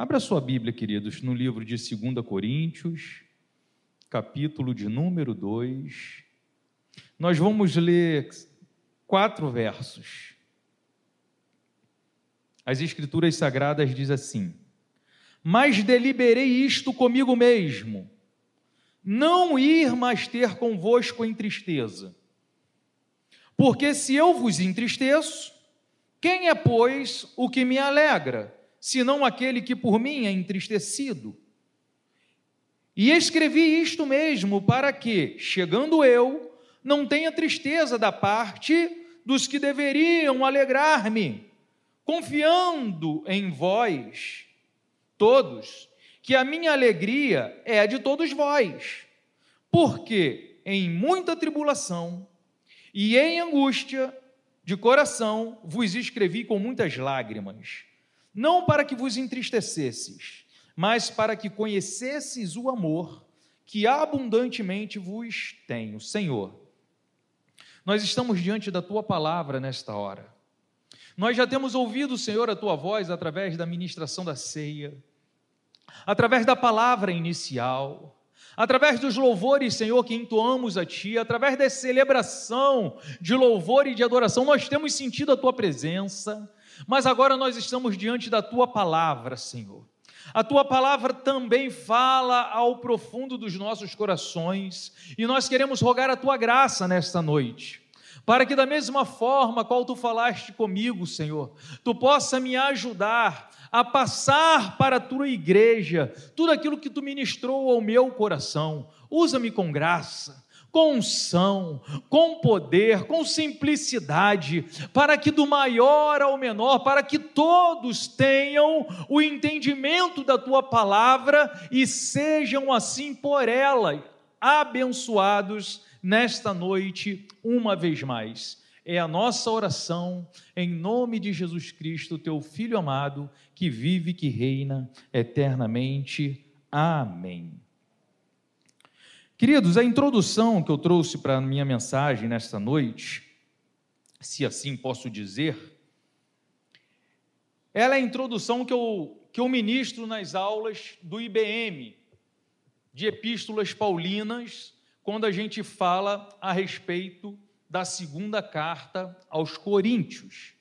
Abra sua Bíblia, queridos, no livro de 2 Coríntios, capítulo de número 2. Nós vamos ler quatro versos. As Escrituras Sagradas diz assim: Mas deliberei isto comigo mesmo, não ir mais ter convosco em tristeza. Porque se eu vos entristeço, quem é, pois, o que me alegra? Senão aquele que por mim é entristecido. E escrevi isto mesmo para que, chegando eu, não tenha tristeza da parte dos que deveriam alegrar-me, confiando em vós, todos, que a minha alegria é de todos vós, porque em muita tribulação e em angústia de coração vos escrevi com muitas lágrimas não para que vos entristecesses, mas para que conhecesses o amor que abundantemente vos tenho. Senhor, nós estamos diante da tua palavra nesta hora. Nós já temos ouvido, Senhor, a tua voz através da ministração da ceia, através da palavra inicial, através dos louvores, Senhor, que entoamos a Ti, através da celebração de louvor e de adoração, nós temos sentido a Tua presença, mas agora nós estamos diante da tua palavra, Senhor. A tua palavra também fala ao profundo dos nossos corações, e nós queremos rogar a tua graça nesta noite, para que da mesma forma qual tu falaste comigo, Senhor, tu possa me ajudar a passar para a tua igreja tudo aquilo que tu ministrou ao meu coração. Usa-me com graça com unção, com poder, com simplicidade, para que do maior ao menor, para que todos tenham o entendimento da tua palavra e sejam assim por ela abençoados nesta noite uma vez mais. É a nossa oração em nome de Jesus Cristo, teu filho amado, que vive e que reina eternamente. Amém. Queridos, a introdução que eu trouxe para a minha mensagem nesta noite, se assim posso dizer, ela é a introdução que eu, que eu ministro nas aulas do IBM, de Epístolas Paulinas, quando a gente fala a respeito da segunda carta aos Coríntios.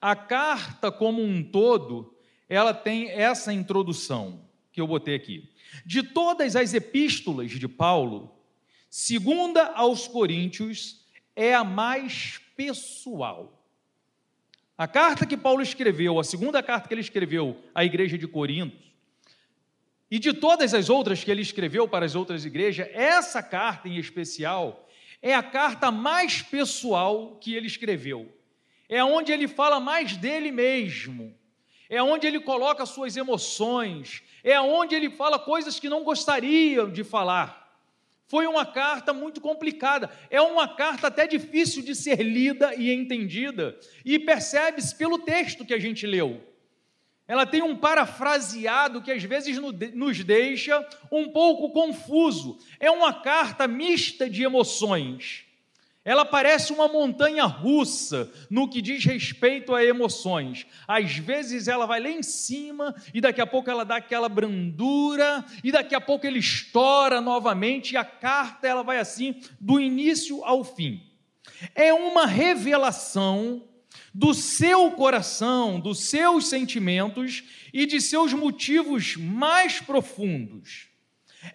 A carta como um todo, ela tem essa introdução que eu botei aqui. De todas as epístolas de Paulo, segunda aos Coríntios é a mais pessoal. A carta que Paulo escreveu, a segunda carta que ele escreveu à igreja de Corinto, e de todas as outras que ele escreveu para as outras igrejas, essa carta em especial é a carta mais pessoal que ele escreveu. É onde ele fala mais dele mesmo é onde ele coloca suas emoções, é onde ele fala coisas que não gostaria de falar. Foi uma carta muito complicada, é uma carta até difícil de ser lida e entendida, e percebe-se pelo texto que a gente leu. Ela tem um parafraseado que às vezes nos deixa um pouco confuso. É uma carta mista de emoções. Ela parece uma montanha russa no que diz respeito a emoções. Às vezes ela vai lá em cima e daqui a pouco ela dá aquela brandura e daqui a pouco ele estoura novamente e a carta ela vai assim do início ao fim. É uma revelação do seu coração, dos seus sentimentos e de seus motivos mais profundos.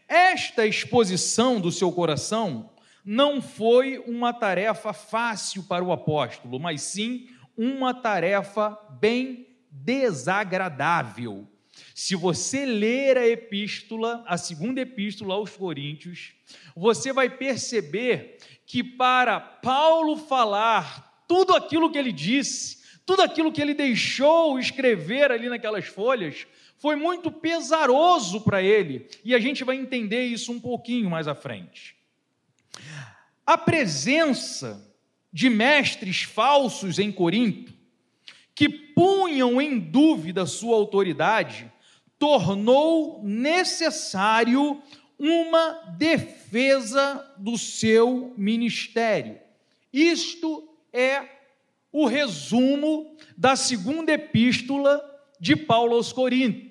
Esta exposição do seu coração não foi uma tarefa fácil para o apóstolo, mas sim uma tarefa bem desagradável. Se você ler a epístola, a segunda epístola aos Coríntios, você vai perceber que para Paulo falar tudo aquilo que ele disse, tudo aquilo que ele deixou escrever ali naquelas folhas, foi muito pesaroso para ele, e a gente vai entender isso um pouquinho mais à frente. A presença de mestres falsos em Corinto, que punham em dúvida sua autoridade, tornou necessário uma defesa do seu ministério. Isto é o resumo da segunda epístola de Paulo aos Coríntios.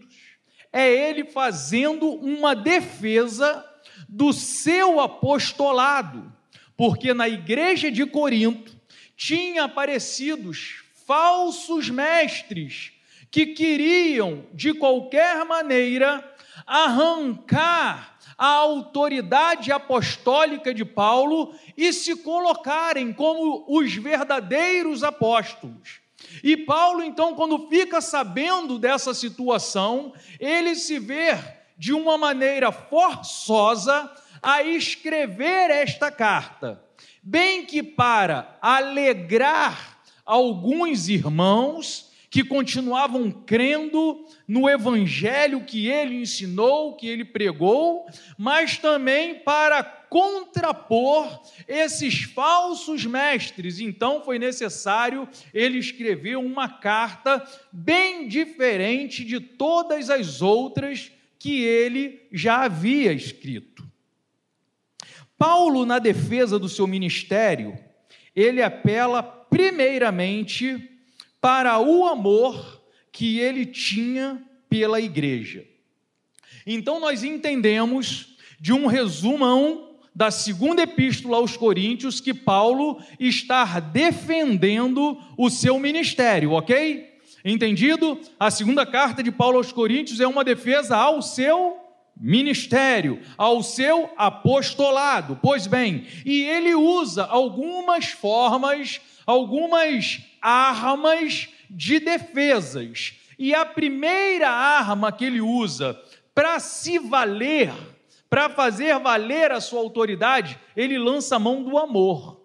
É ele fazendo uma defesa do seu apostolado, porque na igreja de Corinto tinha aparecido falsos mestres que queriam, de qualquer maneira, arrancar a autoridade apostólica de Paulo e se colocarem como os verdadeiros apóstolos. E Paulo, então, quando fica sabendo dessa situação, ele se vê de uma maneira forçosa a escrever esta carta, bem que para alegrar alguns irmãos que continuavam crendo no evangelho que ele ensinou, que ele pregou, mas também para contrapor esses falsos mestres. Então foi necessário ele escrever uma carta bem diferente de todas as outras que ele já havia escrito. Paulo, na defesa do seu ministério, ele apela primeiramente para o amor que ele tinha pela igreja. Então nós entendemos de um resumão da segunda epístola aos Coríntios que Paulo está defendendo o seu ministério, ok? Entendido? A segunda carta de Paulo aos Coríntios é uma defesa ao seu ministério, ao seu apostolado. Pois bem, e ele usa algumas formas, algumas armas de defesas. E a primeira arma que ele usa para se valer, para fazer valer a sua autoridade, ele lança a mão do amor.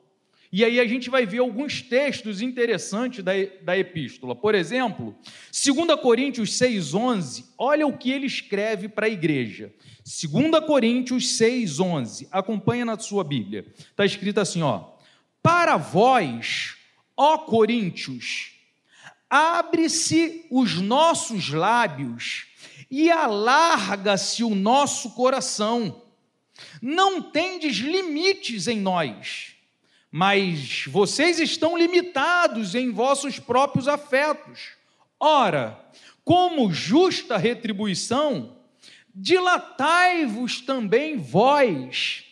E aí a gente vai ver alguns textos interessantes da, da epístola. Por exemplo, 2 Coríntios 6,11, olha o que ele escreve para a igreja. 2 Coríntios 6,11, acompanha na sua Bíblia. Está escrito assim: ó, para vós, Ó Coríntios, abre-se os nossos lábios e alarga-se o nosso coração. Não tendes limites em nós, mas vocês estão limitados em vossos próprios afetos. Ora, como justa retribuição, dilatai-vos também vós.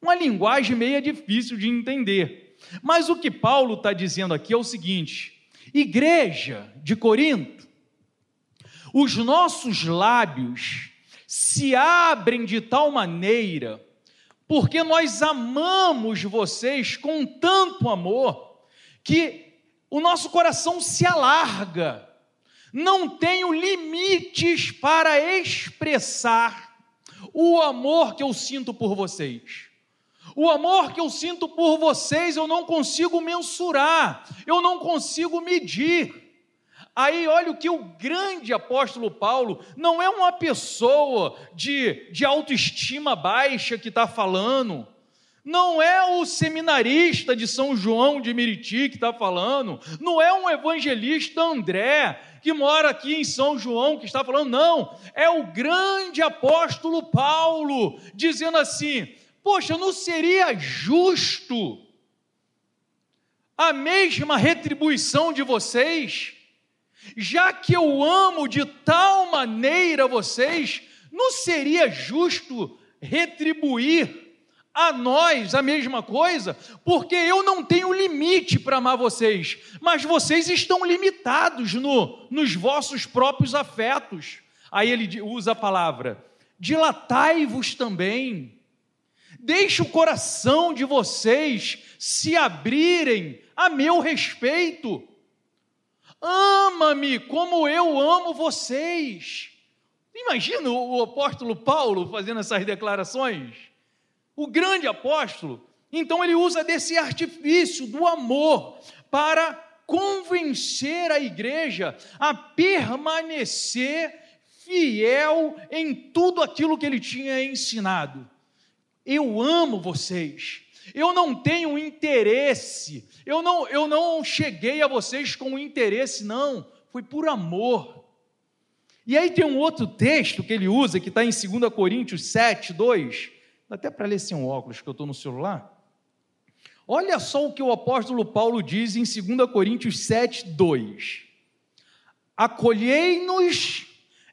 Uma linguagem meio difícil de entender mas o que Paulo está dizendo aqui é o seguinte: igreja de Corinto, os nossos lábios se abrem de tal maneira, porque nós amamos vocês com tanto amor, que o nosso coração se alarga, não tenho limites para expressar o amor que eu sinto por vocês. O amor que eu sinto por vocês eu não consigo mensurar, eu não consigo medir. Aí olha o que o grande apóstolo Paulo não é uma pessoa de, de autoestima baixa que está falando, não é o seminarista de São João de Meriti que está falando, não é um evangelista André que mora aqui em São João que está falando, não, é o grande apóstolo Paulo dizendo assim: Poxa, não seria justo a mesma retribuição de vocês? Já que eu amo de tal maneira vocês, não seria justo retribuir a nós a mesma coisa? Porque eu não tenho limite para amar vocês, mas vocês estão limitados no, nos vossos próprios afetos. Aí ele usa a palavra: dilatai-vos também Deixe o coração de vocês se abrirem a meu respeito. Ama-me como eu amo vocês. Imagina o apóstolo Paulo fazendo essas declarações. O grande apóstolo. Então ele usa desse artifício do amor para convencer a igreja a permanecer fiel em tudo aquilo que ele tinha ensinado. Eu amo vocês. Eu não tenho interesse. Eu não, eu não cheguei a vocês com interesse, não. Foi por amor. E aí tem um outro texto que ele usa, que está em 2 Coríntios 7, 2. Dá até para ler sem um óculos, que eu estou no celular. Olha só o que o apóstolo Paulo diz em 2 Coríntios 7, 2. acolhei-nos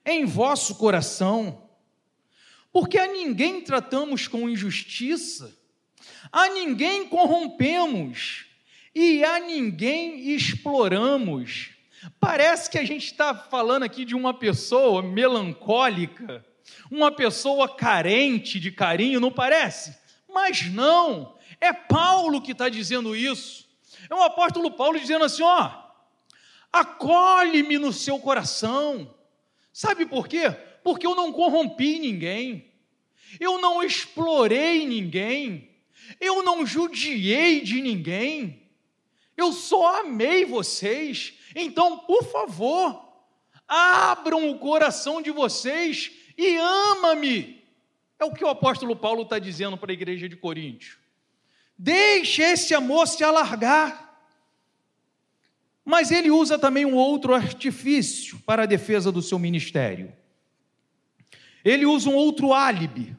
em vosso coração, porque a ninguém tratamos com injustiça, a ninguém corrompemos e a ninguém exploramos. Parece que a gente está falando aqui de uma pessoa melancólica, uma pessoa carente de carinho, não parece? Mas não, é Paulo que está dizendo isso. É o apóstolo Paulo dizendo assim: ó, acolhe-me no seu coração. Sabe por quê? Porque eu não corrompi ninguém, eu não explorei ninguém, eu não judiei de ninguém, eu só amei vocês. Então, por favor, abram o coração de vocês e ama-me. É o que o apóstolo Paulo está dizendo para a igreja de Coríntio. Deixe esse amor se alargar. Mas ele usa também um outro artifício para a defesa do seu ministério. Ele usa um outro álibi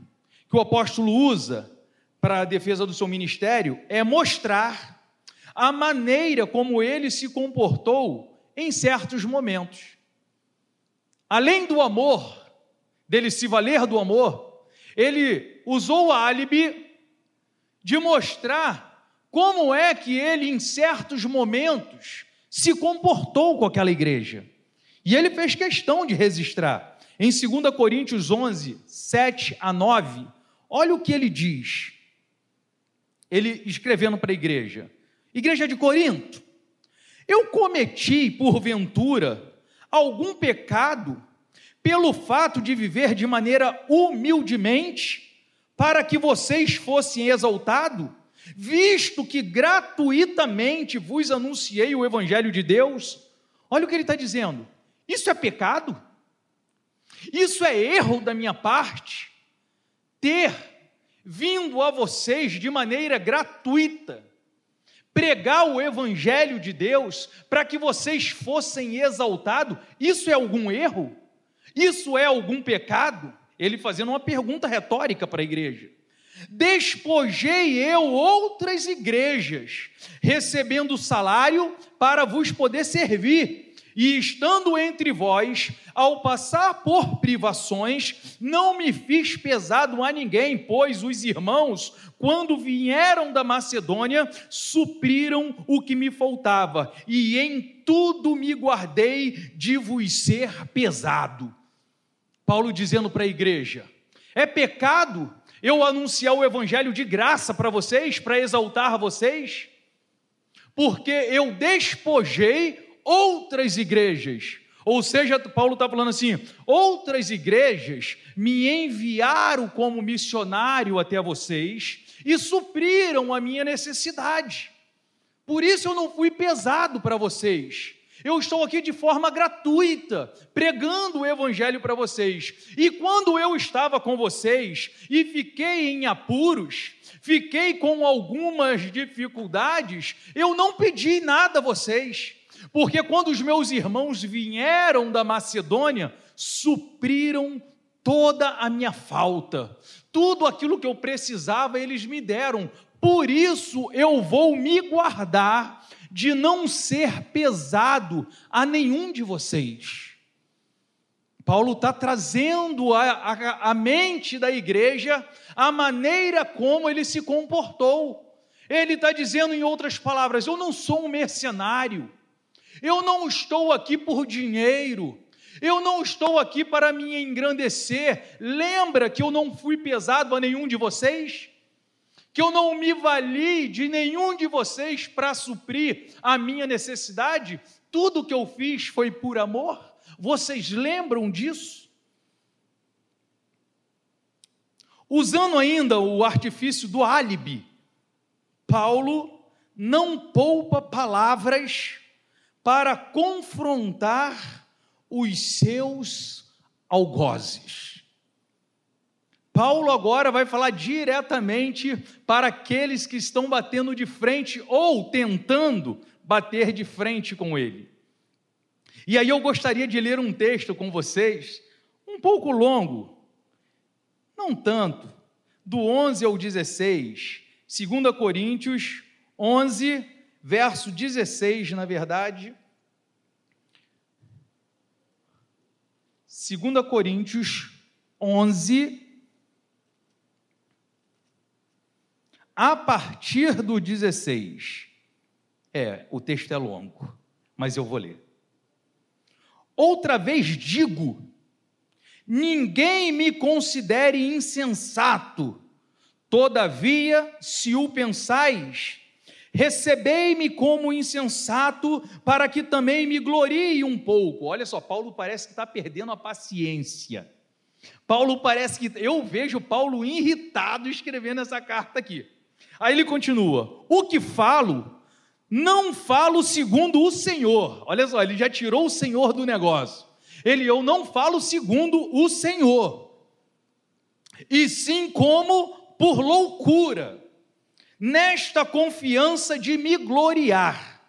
que o apóstolo usa para a defesa do seu ministério é mostrar a maneira como ele se comportou em certos momentos. Além do amor, dele se valer do amor, ele usou o álibi de mostrar como é que ele, em certos momentos, se comportou com aquela igreja. E ele fez questão de registrar. Em 2 Coríntios 11, 7 a 9, olha o que ele diz. Ele escrevendo para a igreja: Igreja de Corinto, eu cometi, porventura, algum pecado pelo fato de viver de maneira humildemente, para que vocês fossem exaltados, visto que gratuitamente vos anunciei o Evangelho de Deus. Olha o que ele está dizendo. Isso é pecado? Isso é erro da minha parte? Ter vindo a vocês de maneira gratuita, pregar o Evangelho de Deus para que vocês fossem exaltados, isso é algum erro? Isso é algum pecado? Ele fazendo uma pergunta retórica para a igreja. Despojei eu outras igrejas, recebendo salário para vos poder servir e estando entre vós, ao passar por privações, não me fiz pesado a ninguém, pois os irmãos, quando vieram da Macedônia, supriram o que me faltava, e em tudo me guardei de vos ser pesado. Paulo dizendo para a igreja: é pecado eu anunciar o evangelho de graça para vocês, para exaltar vocês? Porque eu despojei outras igrejas. Ou seja, Paulo está falando assim: outras igrejas me enviaram como missionário até vocês e supriram a minha necessidade. Por isso eu não fui pesado para vocês. Eu estou aqui de forma gratuita, pregando o Evangelho para vocês. E quando eu estava com vocês e fiquei em apuros, fiquei com algumas dificuldades, eu não pedi nada a vocês. Porque quando os meus irmãos vieram da Macedônia, supriram toda a minha falta, tudo aquilo que eu precisava, eles me deram. Por isso eu vou me guardar de não ser pesado a nenhum de vocês. Paulo está trazendo à mente da igreja a maneira como ele se comportou. Ele está dizendo, em outras palavras, eu não sou um mercenário, eu não estou aqui por dinheiro. Eu não estou aqui para me engrandecer. Lembra que eu não fui pesado a nenhum de vocês? Que eu não me vali de nenhum de vocês para suprir a minha necessidade? Tudo que eu fiz foi por amor? Vocês lembram disso? Usando ainda o artifício do álibi, Paulo não poupa palavras para confrontar os seus algozes. Paulo agora vai falar diretamente para aqueles que estão batendo de frente ou tentando bater de frente com ele. E aí eu gostaria de ler um texto com vocês, um pouco longo, não tanto, do 11 ao 16, 2 Coríntios 11, verso 16, na verdade. 2 Coríntios 11, a partir do 16. É, o texto é longo, mas eu vou ler. Outra vez digo: ninguém me considere insensato, todavia, se o pensais, recebei-me como insensato, para que também me glorie um pouco. Olha só, Paulo parece que está perdendo a paciência. Paulo parece que. Eu vejo Paulo irritado escrevendo essa carta aqui. Aí ele continua: O que falo, não falo segundo o Senhor. Olha só, ele já tirou o Senhor do negócio. Ele, eu não falo segundo o Senhor, e sim como por loucura, nesta confiança de me gloriar.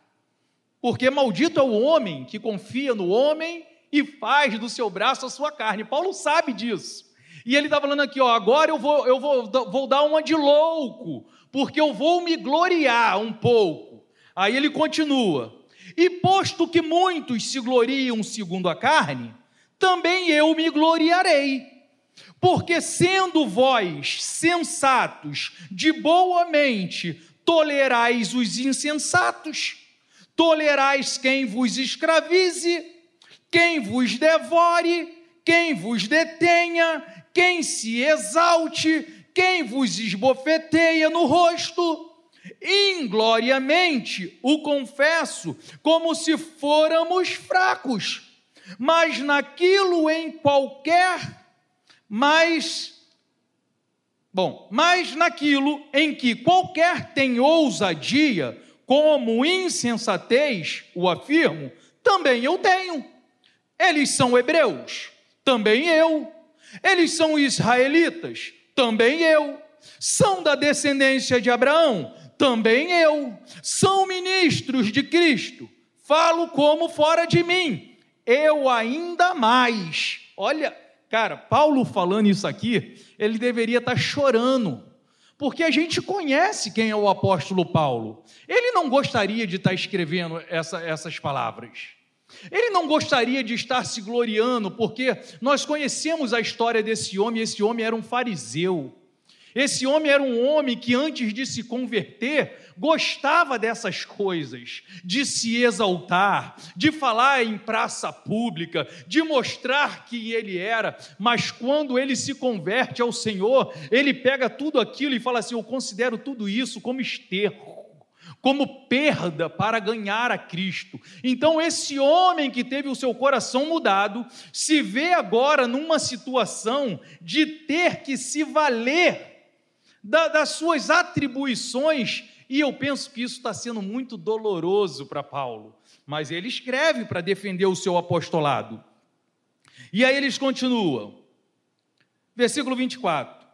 Porque maldito é o homem que confia no homem e faz do seu braço a sua carne. Paulo sabe disso. E ele está falando aqui, ó, agora eu vou, eu vou, vou dar uma de louco, porque eu vou me gloriar um pouco. Aí ele continua: E posto que muitos se gloriam segundo a carne, também eu me gloriarei. Porque sendo vós sensatos, de boa mente, tolerais os insensatos, tolerais quem vos escravize, quem vos devore, quem vos detenha, quem se exalte, quem vos esbofeteia no rosto, ingloriamente o confesso, como se fôramos fracos, mas naquilo em qualquer, mas Bom, mas naquilo em que qualquer tem ousadia, como insensatez, o afirmo, também eu tenho. Eles são hebreus, também eu. Eles são israelitas, também eu. São da descendência de Abraão, também eu. São ministros de Cristo, falo como fora de mim, eu ainda mais. Olha, cara, Paulo falando isso aqui, ele deveria estar chorando, porque a gente conhece quem é o apóstolo Paulo. Ele não gostaria de estar escrevendo essa, essas palavras. Ele não gostaria de estar se gloriando, porque nós conhecemos a história desse homem, esse homem era um fariseu. Esse homem era um homem que antes de se converter, gostava dessas coisas, de se exaltar, de falar em praça pública, de mostrar quem ele era, mas quando ele se converte ao Senhor, ele pega tudo aquilo e fala assim: Eu considero tudo isso como esterco como perda para ganhar a Cristo. Então, esse homem que teve o seu coração mudado, se vê agora numa situação de ter que se valer da, das suas atribuições, e eu penso que isso está sendo muito doloroso para Paulo, mas ele escreve para defender o seu apostolado. E aí eles continuam, versículo 24: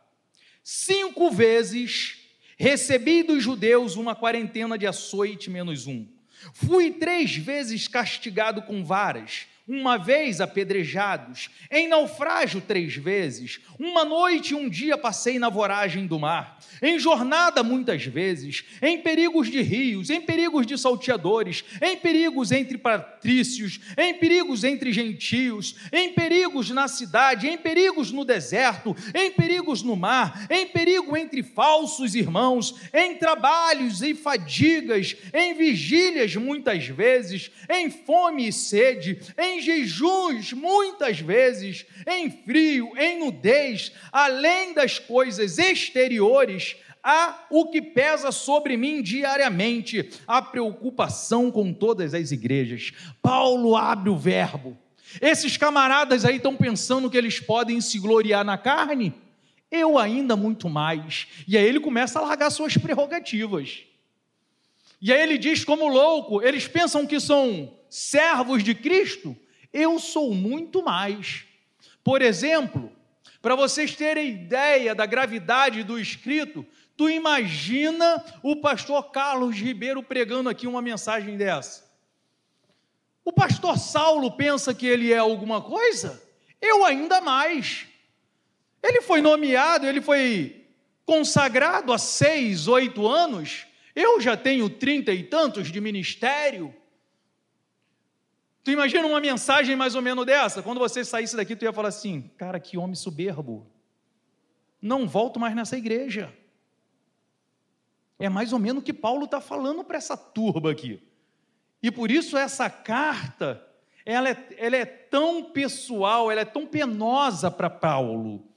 cinco vezes Recebi dos judeus uma quarentena de açoite menos um. Fui três vezes castigado com varas uma vez apedrejados, em naufrágio três vezes, uma noite e um dia passei na voragem do mar, em jornada muitas vezes, em perigos de rios, em perigos de salteadores, em perigos entre patrícios, em perigos entre gentios, em perigos na cidade, em perigos no deserto, em perigos no mar, em perigo entre falsos irmãos, em trabalhos e fadigas, em vigílias muitas vezes, em fome e sede, em em jejuns, muitas vezes, em frio, em nudez, além das coisas exteriores, há o que pesa sobre mim diariamente, a preocupação com todas as igrejas. Paulo abre o verbo. Esses camaradas aí estão pensando que eles podem se gloriar na carne? Eu ainda muito mais. E aí ele começa a largar suas prerrogativas. E aí ele diz, como louco, eles pensam que são servos de Cristo? Eu sou muito mais. Por exemplo, para vocês terem ideia da gravidade do escrito, tu imagina o pastor Carlos Ribeiro pregando aqui uma mensagem dessa. O pastor Saulo pensa que ele é alguma coisa? Eu ainda mais. Ele foi nomeado, ele foi consagrado há seis, oito anos. Eu já tenho trinta e tantos de ministério. Tu imagina uma mensagem mais ou menos dessa? Quando você saísse daqui, tu ia falar assim: cara, que homem soberbo. Não volto mais nessa igreja. É mais ou menos o que Paulo está falando para essa turba aqui. E por isso essa carta, ela é, ela é tão pessoal, ela é tão penosa para Paulo,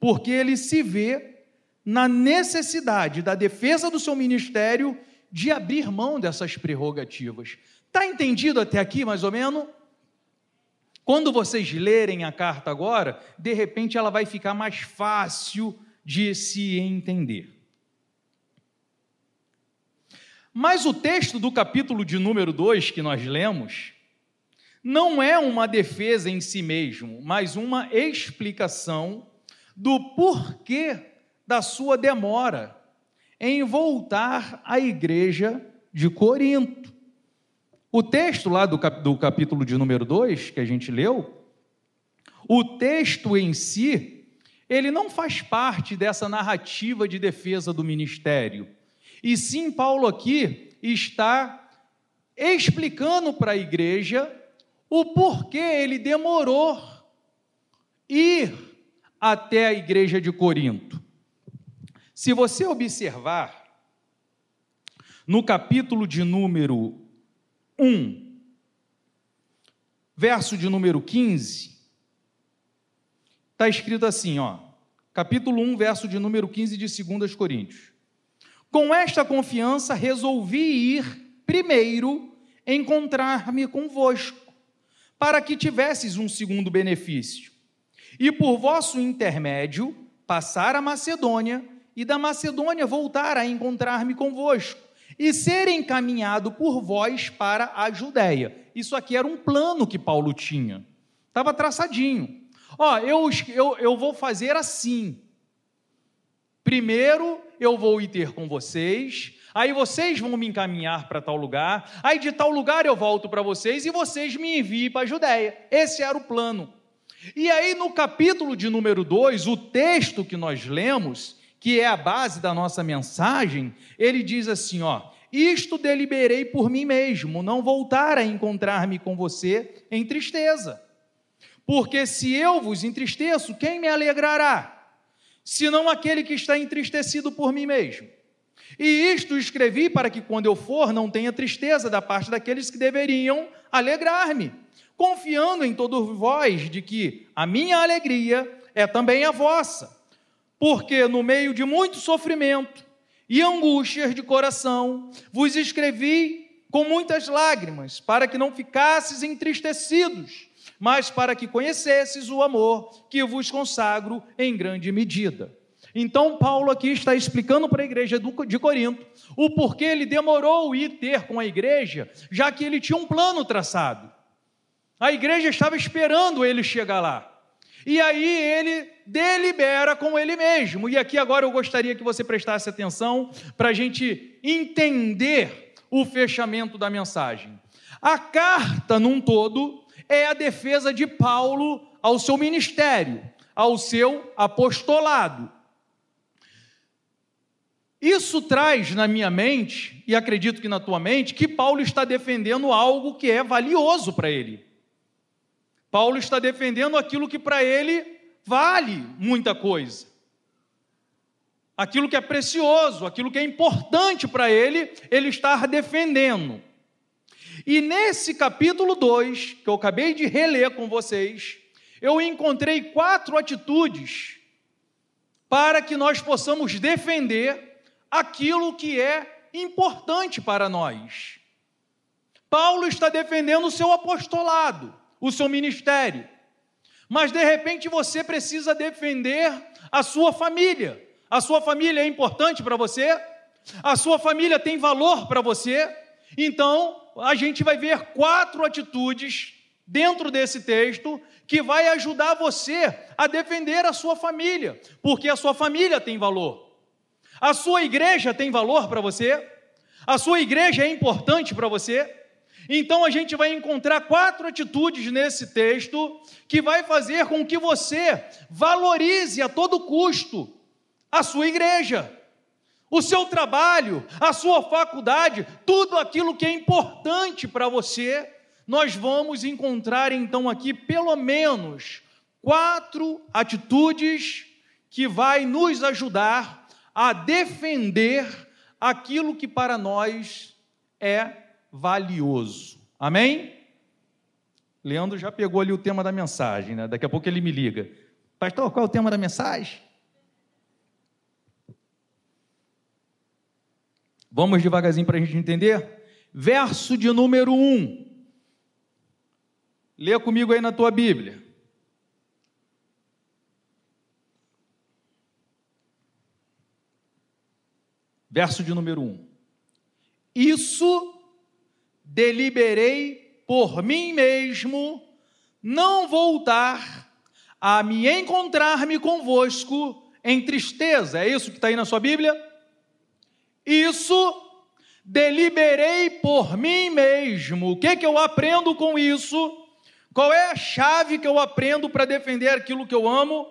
porque ele se vê na necessidade da defesa do seu ministério de abrir mão dessas prerrogativas. Está entendido até aqui, mais ou menos? Quando vocês lerem a carta agora, de repente ela vai ficar mais fácil de se entender. Mas o texto do capítulo de número 2 que nós lemos não é uma defesa em si mesmo, mas uma explicação do porquê da sua demora em voltar à igreja de Corinto. O texto lá do, cap, do capítulo de número 2, que a gente leu, o texto em si, ele não faz parte dessa narrativa de defesa do ministério. E sim, Paulo aqui está explicando para a igreja o porquê ele demorou ir até a igreja de Corinto. Se você observar, no capítulo de número 1, verso de número 15, está escrito assim, ó, capítulo 1, verso de número 15 de 2 Coríntios. Com esta confiança resolvi ir primeiro encontrar-me convosco, para que tivesses um segundo benefício, e por vosso intermédio passar a Macedônia, e da Macedônia voltar a encontrar-me convosco e ser encaminhado por vós para a Judéia. Isso aqui era um plano que Paulo tinha, estava traçadinho. Ó, eu, eu, eu vou fazer assim. Primeiro eu vou ir ter com vocês, aí vocês vão me encaminhar para tal lugar, aí de tal lugar eu volto para vocês e vocês me enviem para a Judéia. Esse era o plano. E aí no capítulo de número 2, o texto que nós lemos, que é a base da nossa mensagem, ele diz assim: ó, isto deliberei por mim mesmo, não voltar a encontrar-me com você em tristeza. Porque se eu vos entristeço, quem me alegrará? Senão aquele que está entristecido por mim mesmo. E isto escrevi para que quando eu for não tenha tristeza da parte daqueles que deveriam alegrar-me, confiando em todos vós de que a minha alegria é também a vossa porque no meio de muito sofrimento e angústias de coração vos escrevi com muitas lágrimas, para que não ficasses entristecidos, mas para que conhecesses o amor que vos consagro em grande medida. Então, Paulo aqui está explicando para a igreja de Corinto o porquê ele demorou ir ter com a igreja, já que ele tinha um plano traçado. A igreja estava esperando ele chegar lá. E aí ele delibera com ele mesmo. E aqui agora eu gostaria que você prestasse atenção para a gente entender o fechamento da mensagem. A carta, num todo, é a defesa de Paulo ao seu ministério, ao seu apostolado. Isso traz na minha mente, e acredito que na tua mente, que Paulo está defendendo algo que é valioso para ele. Paulo está defendendo aquilo que para ele vale muita coisa. Aquilo que é precioso, aquilo que é importante para ele, ele está defendendo. E nesse capítulo 2, que eu acabei de reler com vocês, eu encontrei quatro atitudes para que nós possamos defender aquilo que é importante para nós. Paulo está defendendo o seu apostolado o seu ministério. Mas de repente você precisa defender a sua família. A sua família é importante para você? A sua família tem valor para você? Então, a gente vai ver quatro atitudes dentro desse texto que vai ajudar você a defender a sua família, porque a sua família tem valor. A sua igreja tem valor para você? A sua igreja é importante para você? Então a gente vai encontrar quatro atitudes nesse texto que vai fazer com que você valorize a todo custo a sua igreja, o seu trabalho, a sua faculdade, tudo aquilo que é importante para você. Nós vamos encontrar então aqui pelo menos quatro atitudes que vai nos ajudar a defender aquilo que para nós é valioso. Amém? Leandro já pegou ali o tema da mensagem, né? Daqui a pouco ele me liga. Pastor, qual é o tema da mensagem? Vamos devagarzinho para a gente entender? Verso de número 1. Lê comigo aí na tua Bíblia. Verso de número 1. Isso deliberei por mim mesmo não voltar a me encontrar-me convosco em tristeza. É isso que está aí na sua Bíblia? Isso deliberei por mim mesmo. O que, que eu aprendo com isso? Qual é a chave que eu aprendo para defender aquilo que eu amo?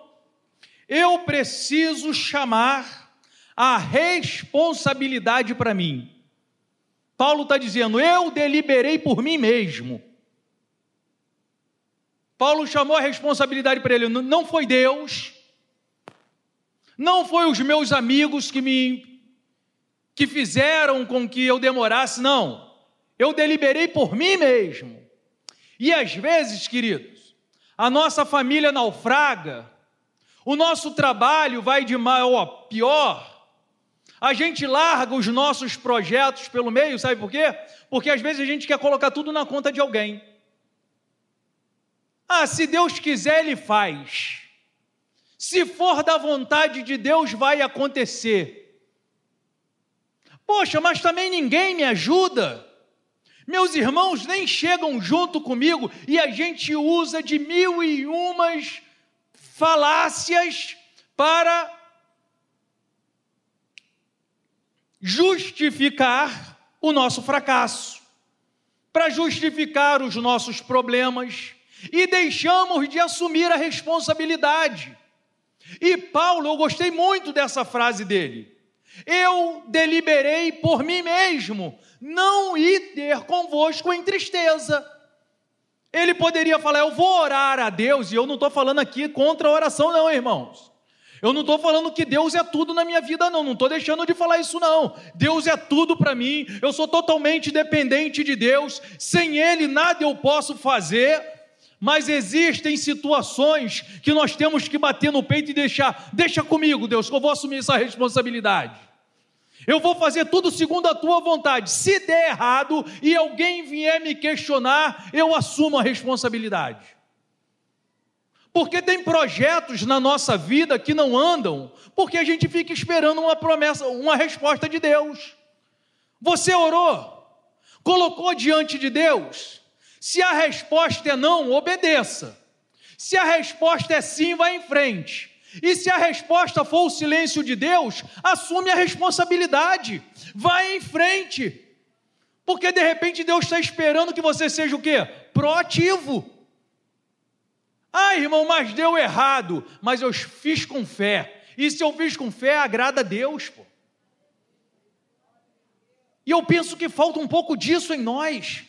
Eu preciso chamar a responsabilidade para mim. Paulo está dizendo: Eu deliberei por mim mesmo. Paulo chamou a responsabilidade para ele, não foi Deus, não foi os meus amigos que me que fizeram com que eu demorasse, não. Eu deliberei por mim mesmo. E às vezes, queridos, a nossa família naufraga, o nosso trabalho vai de mal a pior, a gente larga os nossos projetos pelo meio, sabe por quê? Porque às vezes a gente quer colocar tudo na conta de alguém. Ah, se Deus quiser, Ele faz. Se for da vontade de Deus, vai acontecer. Poxa, mas também ninguém me ajuda. Meus irmãos nem chegam junto comigo e a gente usa de mil e umas falácias para justificar o nosso fracasso, para justificar os nossos problemas e deixamos de assumir a responsabilidade. E Paulo, eu gostei muito dessa frase dele. Eu deliberei por mim mesmo não ir ter convosco em tristeza. Ele poderia falar, eu vou orar a Deus, e eu não estou falando aqui contra a oração, não, irmãos. Eu não estou falando que Deus é tudo na minha vida, não. Não estou deixando de falar isso, não. Deus é tudo para mim. Eu sou totalmente dependente de Deus. Sem Ele, nada eu posso fazer. Mas existem situações que nós temos que bater no peito e deixar. Deixa comigo, Deus, que eu vou assumir essa responsabilidade. Eu vou fazer tudo segundo a tua vontade. Se der errado e alguém vier me questionar, eu assumo a responsabilidade. Porque tem projetos na nossa vida que não andam, porque a gente fica esperando uma promessa, uma resposta de Deus. Você orou, colocou diante de Deus. Se a resposta é não, obedeça. Se a resposta é sim, vá em frente. E se a resposta for o silêncio de Deus, assume a responsabilidade, vai em frente. Porque de repente Deus está esperando que você seja o quê? Proativo. Ah, irmão, mas deu errado, mas eu fiz com fé. E se eu fiz com fé, agrada a Deus, pô. E eu penso que falta um pouco disso em nós.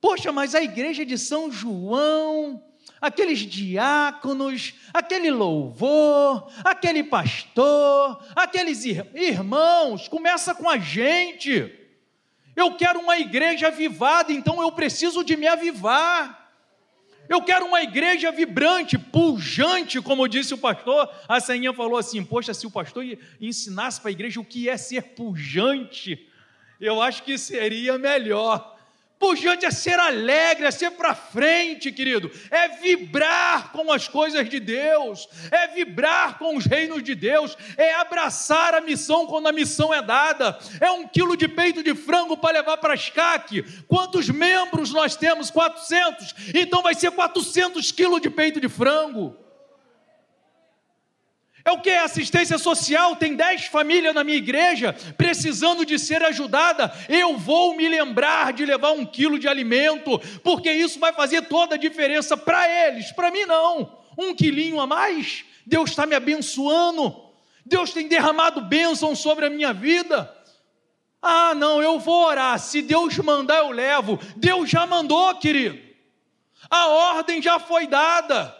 Poxa, mas a igreja de São João, aqueles diáconos, aquele louvor, aquele pastor, aqueles irmãos, começa com a gente. Eu quero uma igreja avivada, então eu preciso de me avivar. Eu quero uma igreja vibrante, pujante, como disse o pastor. A Senha falou assim: Poxa, se o pastor ensinasse para a igreja o que é ser pujante, eu acho que seria melhor. Pujante é ser alegre, é ser para frente, querido, é vibrar com as coisas de Deus, é vibrar com os reinos de Deus, é abraçar a missão quando a missão é dada, é um quilo de peito de frango para levar para escaque. Quantos membros nós temos? 400, então vai ser 400 quilos de peito de frango. É o que? Assistência social. Tem dez famílias na minha igreja precisando de ser ajudada. Eu vou me lembrar de levar um quilo de alimento, porque isso vai fazer toda a diferença para eles. Para mim, não. Um quilinho a mais. Deus está me abençoando. Deus tem derramado bênção sobre a minha vida. Ah, não, eu vou orar. Se Deus mandar, eu levo. Deus já mandou, querido. A ordem já foi dada.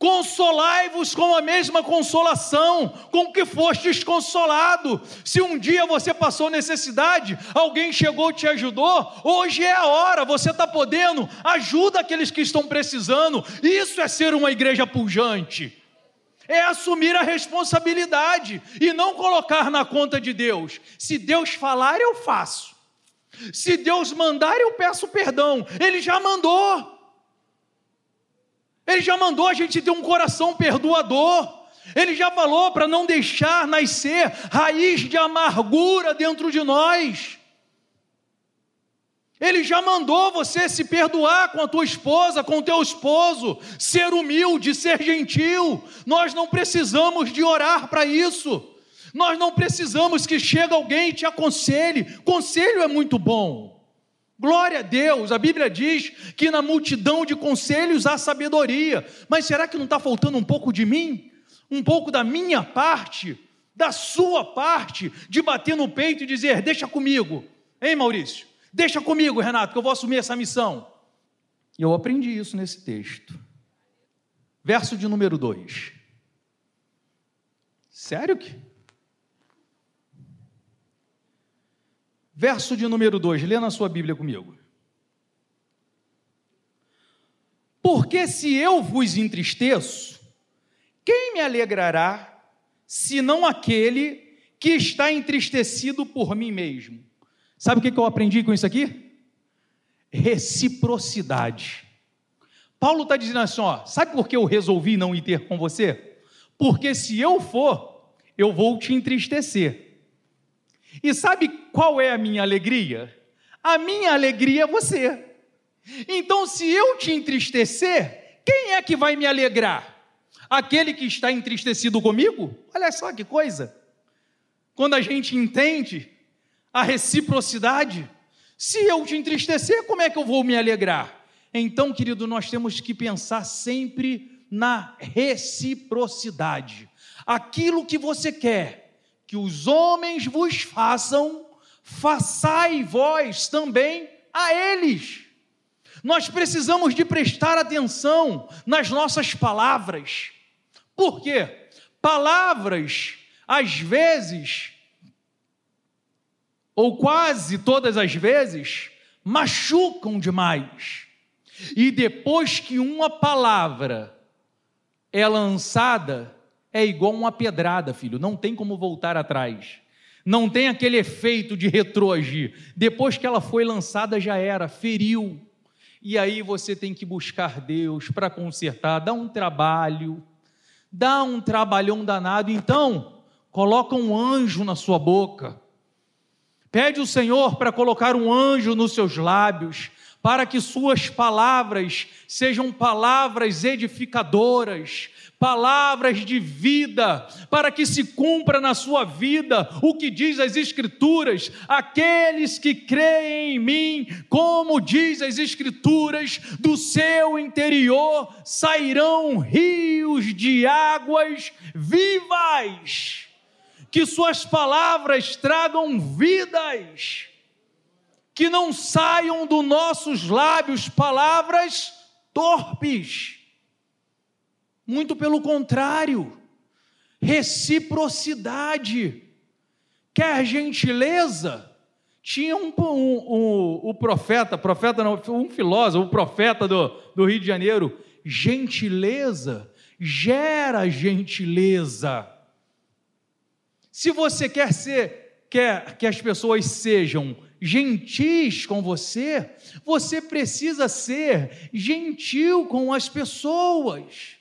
Consolai-vos com a mesma consolação com que fostes consolado. Se um dia você passou necessidade, alguém chegou e te ajudou, hoje é a hora, você está podendo, ajuda aqueles que estão precisando. Isso é ser uma igreja pujante. É assumir a responsabilidade e não colocar na conta de Deus. Se Deus falar, eu faço. Se Deus mandar, eu peço perdão. Ele já mandou. Ele já mandou a gente ter um coração perdoador. Ele já falou para não deixar nascer raiz de amargura dentro de nós. Ele já mandou você se perdoar com a tua esposa, com o teu esposo, ser humilde, ser gentil. Nós não precisamos de orar para isso. Nós não precisamos que chegue alguém e te aconselhe. Conselho é muito bom. Glória a Deus, a Bíblia diz que na multidão de conselhos há sabedoria, mas será que não está faltando um pouco de mim? Um pouco da minha parte, da sua parte, de bater no peito e dizer: Deixa comigo, hein, Maurício? Deixa comigo, Renato, que eu vou assumir essa missão. E eu aprendi isso nesse texto. Verso de número 2. Sério que? Verso de número 2, lê na sua Bíblia comigo. Porque se eu vos entristeço, quem me alegrará, senão aquele que está entristecido por mim mesmo? Sabe o que eu aprendi com isso aqui? Reciprocidade. Paulo está dizendo assim: ó, sabe por que eu resolvi não ir ter com você? Porque se eu for, eu vou te entristecer. E sabe qual é a minha alegria? A minha alegria é você. Então, se eu te entristecer, quem é que vai me alegrar? Aquele que está entristecido comigo? Olha só que coisa. Quando a gente entende a reciprocidade, se eu te entristecer, como é que eu vou me alegrar? Então, querido, nós temos que pensar sempre na reciprocidade. Aquilo que você quer, que os homens vos façam, façai vós também a eles. Nós precisamos de prestar atenção nas nossas palavras. Por quê? Palavras, às vezes, ou quase todas as vezes, machucam demais. E depois que uma palavra é lançada, é igual uma pedrada, filho, não tem como voltar atrás. Não tem aquele efeito de retroagir. Depois que ela foi lançada, já era, feriu. E aí você tem que buscar Deus para consertar, dá um trabalho, dá um trabalhão danado. Então, coloca um anjo na sua boca. Pede o Senhor para colocar um anjo nos seus lábios, para que suas palavras sejam palavras edificadoras, palavras de vida, para que se cumpra na sua vida o que diz as Escrituras: aqueles que creem em mim, como diz as Escrituras, do seu interior sairão rios de águas vivas. Que suas palavras tragam vidas, que não saiam dos nossos lábios palavras torpes muito pelo contrário, reciprocidade. Quer gentileza? Tinha um, um, um, um profeta, profeta não, um filósofo, um profeta do, do Rio de Janeiro. Gentileza gera gentileza. Se você quer ser, quer que as pessoas sejam gentis com você, você precisa ser gentil com as pessoas.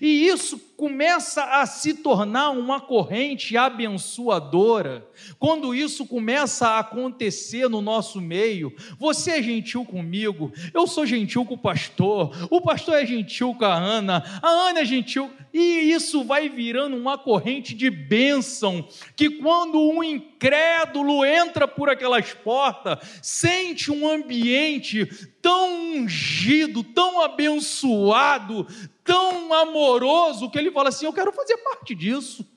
E isso começa a se tornar uma corrente abençoadora. Quando isso começa a acontecer no nosso meio, você é gentil comigo, eu sou gentil com o pastor, o pastor é gentil com a Ana, a Ana é gentil, e isso vai virando uma corrente de bênção, que quando um incrédulo entra por aquelas portas, sente um ambiente tão ungido, tão abençoado, tão amoroso, que ele fala assim: Eu quero fazer parte disso.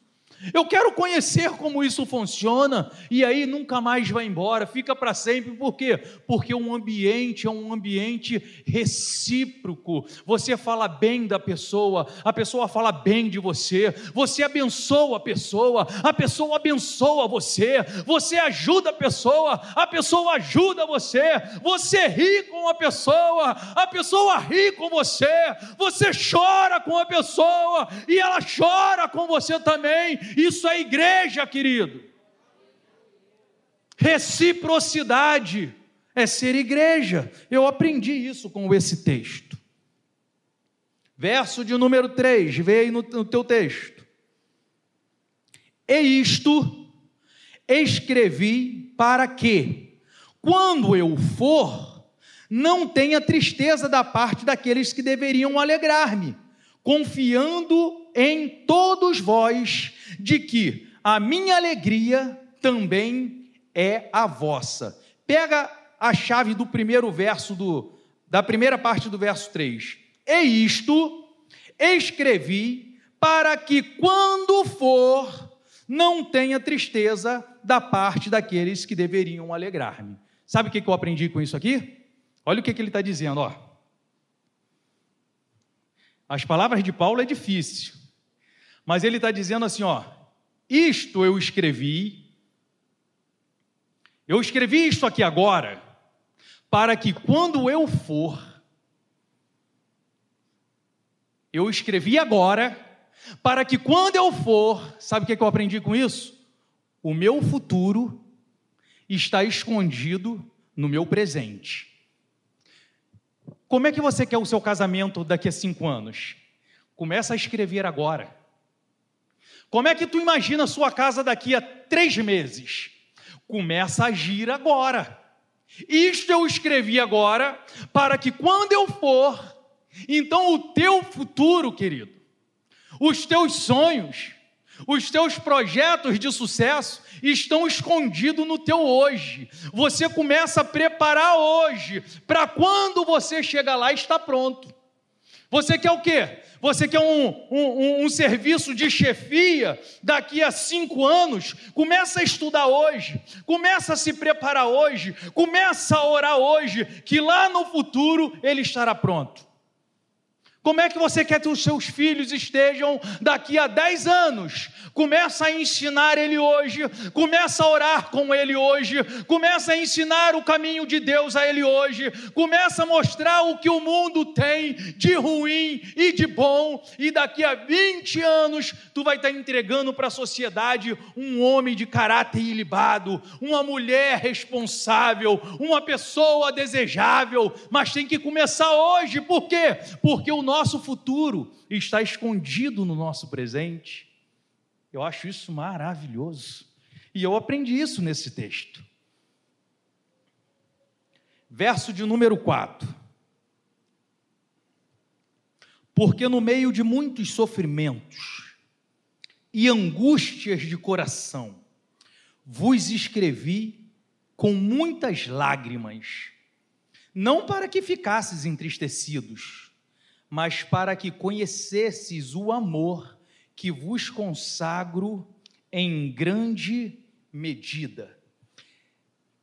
Eu quero conhecer como isso funciona e aí nunca mais vai embora, fica para sempre. Por quê? Porque um ambiente é um ambiente recíproco. Você fala bem da pessoa, a pessoa fala bem de você, você abençoa a pessoa, a pessoa abençoa você, você ajuda a pessoa, a pessoa ajuda você, você ri com a pessoa, a pessoa ri com você, você chora com a pessoa e ela chora com você também isso é igreja, querido. Reciprocidade é ser igreja. Eu aprendi isso com esse texto. Verso de número 3, veio no, no teu texto. E isto escrevi para que, quando eu for, não tenha tristeza da parte daqueles que deveriam alegrar-me, confiando em todos vós de que a minha alegria também é a vossa. Pega a chave do primeiro verso do da primeira parte do verso 3. E isto escrevi para que quando for não tenha tristeza da parte daqueles que deveriam alegrar-me. Sabe o que eu aprendi com isso aqui? Olha o que ele está dizendo, ó. As palavras de Paulo é difícil, mas ele está dizendo assim, ó, isto eu escrevi, eu escrevi isto aqui agora, para que quando eu for, eu escrevi agora, para que quando eu for, sabe o que, é que eu aprendi com isso? O meu futuro está escondido no meu presente. Como é que você quer o seu casamento daqui a cinco anos? Começa a escrever agora. Como é que tu imagina a sua casa daqui a três meses? Começa a agir agora. Isto eu escrevi agora, para que quando eu for, então o teu futuro, querido, os teus sonhos, os teus projetos de sucesso estão escondidos no teu hoje. Você começa a preparar hoje, para quando você chegar lá está pronto. Você quer o quê? Você quer um, um, um, serviço de chefia daqui a cinco anos? Começa a estudar hoje, começa a se preparar hoje, começa a orar hoje, que lá no futuro ele estará pronto. Como é que você quer que os seus filhos estejam daqui a 10 anos? Começa a ensinar ele hoje, começa a orar com ele hoje, começa a ensinar o caminho de Deus a ele hoje, começa a mostrar o que o mundo tem de ruim e de bom, e daqui a 20 anos tu vai estar entregando para a sociedade um homem de caráter ilibado, uma mulher responsável, uma pessoa desejável, mas tem que começar hoje, por quê? Porque o nosso futuro está escondido no nosso presente. Eu acho isso maravilhoso. E eu aprendi isso nesse texto. Verso de número 4. Porque no meio de muitos sofrimentos e angústias de coração, vos escrevi com muitas lágrimas, não para que ficasses entristecidos, mas para que conhecesses o amor que vos consagro em grande medida.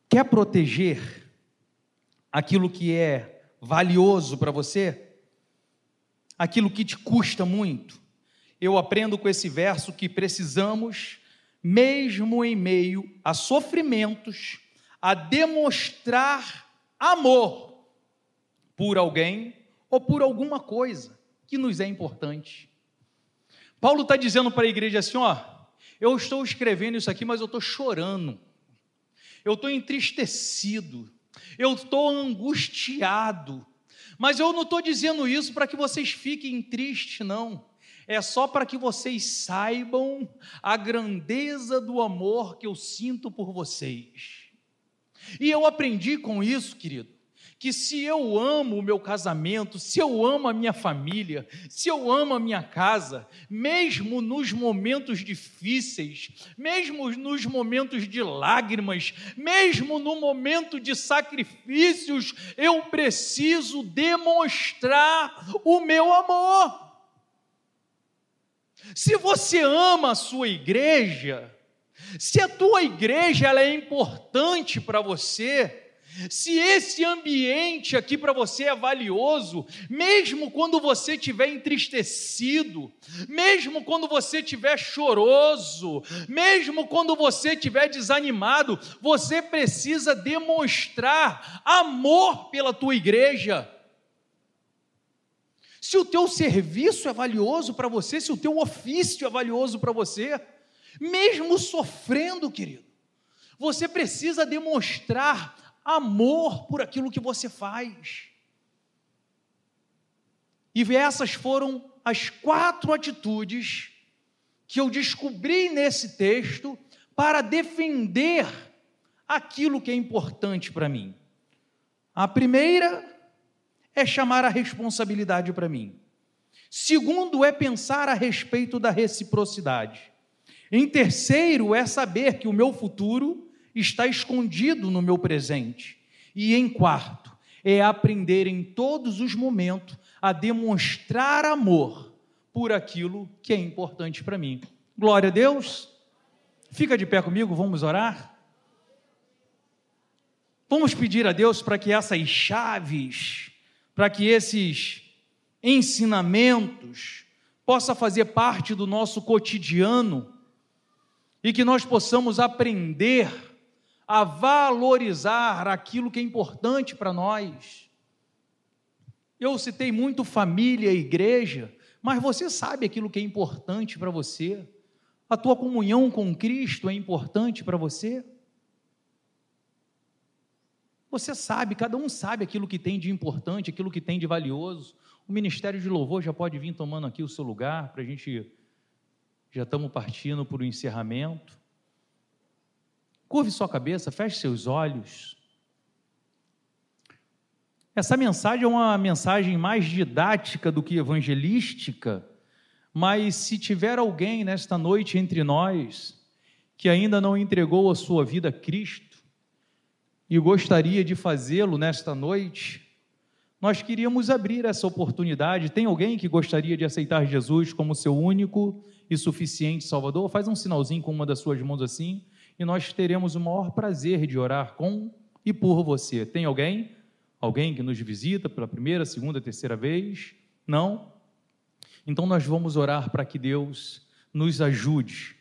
Quer proteger aquilo que é valioso para você? Aquilo que te custa muito? Eu aprendo com esse verso que precisamos, mesmo em meio a sofrimentos, a demonstrar amor por alguém ou por alguma coisa que nos é importante. Paulo está dizendo para a igreja assim: ó, eu estou escrevendo isso aqui, mas eu estou chorando, eu estou entristecido, eu estou angustiado, mas eu não estou dizendo isso para que vocês fiquem tristes, não. É só para que vocês saibam a grandeza do amor que eu sinto por vocês. E eu aprendi com isso, querido, que se eu amo o meu casamento, se eu amo a minha família, se eu amo a minha casa, mesmo nos momentos difíceis, mesmo nos momentos de lágrimas, mesmo no momento de sacrifícios, eu preciso demonstrar o meu amor. Se você ama a sua igreja, se a tua igreja ela é importante para você, se esse ambiente aqui para você é valioso, mesmo quando você estiver entristecido, mesmo quando você estiver choroso, mesmo quando você estiver desanimado, você precisa demonstrar amor pela tua igreja. Se o teu serviço é valioso para você, se o teu ofício é valioso para você, mesmo sofrendo, querido, você precisa demonstrar amor por aquilo que você faz. E essas foram as quatro atitudes que eu descobri nesse texto para defender aquilo que é importante para mim. A primeira é chamar a responsabilidade para mim. Segundo é pensar a respeito da reciprocidade. Em terceiro, é saber que o meu futuro está escondido no meu presente. E em quarto, é aprender em todos os momentos a demonstrar amor por aquilo que é importante para mim. Glória a Deus. Fica de pé comigo, vamos orar. Vamos pedir a Deus para que essas chaves, para que esses ensinamentos possa fazer parte do nosso cotidiano e que nós possamos aprender a valorizar aquilo que é importante para nós. Eu citei muito família e igreja, mas você sabe aquilo que é importante para você? A tua comunhão com Cristo é importante para você? Você sabe, cada um sabe aquilo que tem de importante, aquilo que tem de valioso. O ministério de louvor já pode vir tomando aqui o seu lugar para a gente já estamos partindo para o encerramento. Curve sua cabeça, feche seus olhos. Essa mensagem é uma mensagem mais didática do que evangelística, mas se tiver alguém nesta noite entre nós que ainda não entregou a sua vida a Cristo e gostaria de fazê-lo nesta noite, nós queríamos abrir essa oportunidade. Tem alguém que gostaria de aceitar Jesus como seu único e suficiente Salvador? Faz um sinalzinho com uma das suas mãos assim, e nós teremos o maior prazer de orar com e por você. Tem alguém? Alguém que nos visita pela primeira, segunda, terceira vez? Não? Então nós vamos orar para que Deus nos ajude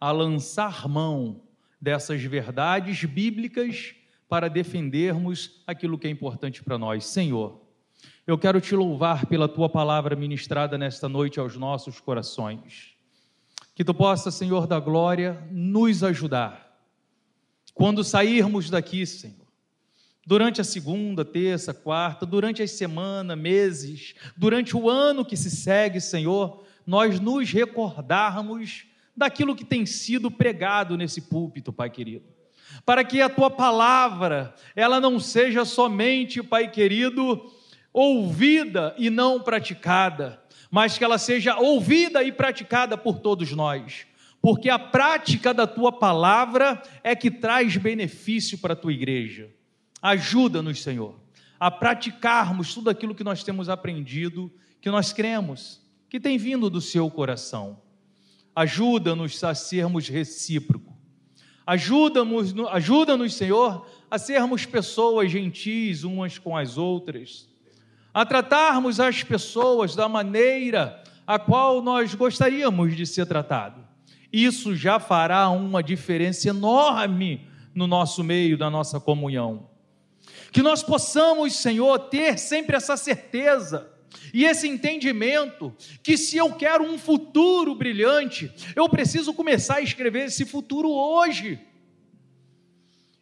a lançar mão dessas verdades bíblicas para defendermos aquilo que é importante para nós. Senhor, eu quero te louvar pela tua palavra ministrada nesta noite aos nossos corações. Que tu possa, Senhor da glória, nos ajudar. Quando sairmos daqui, Senhor, durante a segunda, terça, quarta, durante as semanas, meses, durante o ano que se segue, Senhor, nós nos recordarmos daquilo que tem sido pregado nesse púlpito, Pai querido. Para que a tua palavra, ela não seja somente, Pai querido, ouvida e não praticada, mas que ela seja ouvida e praticada por todos nós, porque a prática da tua palavra é que traz benefício para a tua igreja. Ajuda-nos, Senhor, a praticarmos tudo aquilo que nós temos aprendido, que nós cremos, que tem vindo do seu coração. Ajuda-nos a sermos recíprocos. Ajuda-nos, ajuda-nos, Senhor, a sermos pessoas gentis umas com as outras a tratarmos as pessoas da maneira a qual nós gostaríamos de ser tratado. Isso já fará uma diferença enorme no nosso meio, da nossa comunhão. Que nós possamos, Senhor, ter sempre essa certeza e esse entendimento que se eu quero um futuro brilhante, eu preciso começar a escrever esse futuro hoje.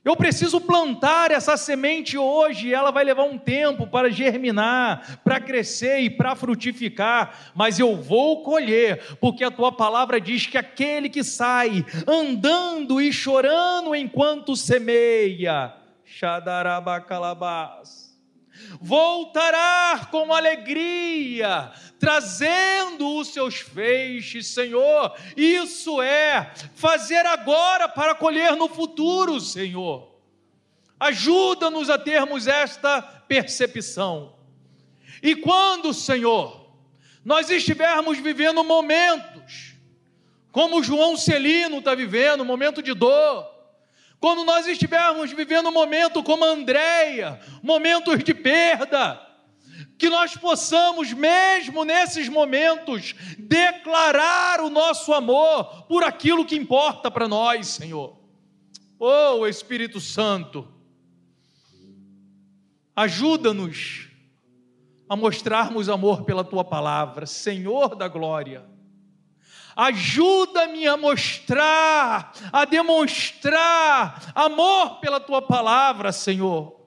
Eu preciso plantar essa semente hoje, ela vai levar um tempo para germinar, para crescer e para frutificar, mas eu vou colher, porque a tua palavra diz que aquele que sai andando e chorando enquanto semeia, Xadarabacalabás, voltará com alegria, trazendo os seus feixes, Senhor. Isso é fazer agora para colher no futuro, Senhor. Ajuda-nos a termos esta percepção. E quando, Senhor, nós estivermos vivendo momentos, como João Celino está vivendo, momento de dor, quando nós estivermos vivendo um momento como Andréia, momentos de perda, que nós possamos, mesmo nesses momentos, declarar o nosso amor por aquilo que importa para nós, Senhor. Oh, Espírito Santo, ajuda-nos a mostrarmos amor pela tua palavra, Senhor da glória. Ajuda-me a mostrar, a demonstrar amor pela tua palavra, Senhor.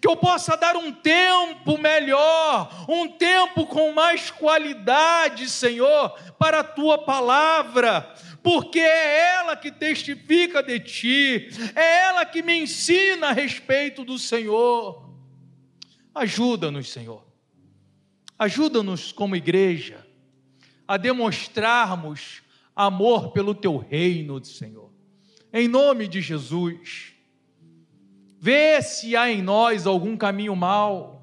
Que eu possa dar um tempo melhor, um tempo com mais qualidade, Senhor, para a tua palavra, porque é ela que testifica de ti, é ela que me ensina a respeito do Senhor. Ajuda-nos, Senhor Ajuda-nos como igreja a demonstrarmos amor pelo teu reino, Senhor. Em nome de Jesus. Vê se há em nós algum caminho mau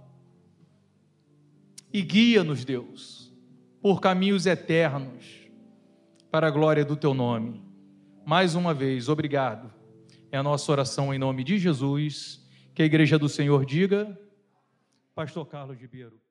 e guia-nos, Deus, por caminhos eternos, para a glória do teu nome. Mais uma vez, obrigado. É a nossa oração em nome de Jesus. Que a igreja do Senhor diga, Pastor Carlos Ribeiro.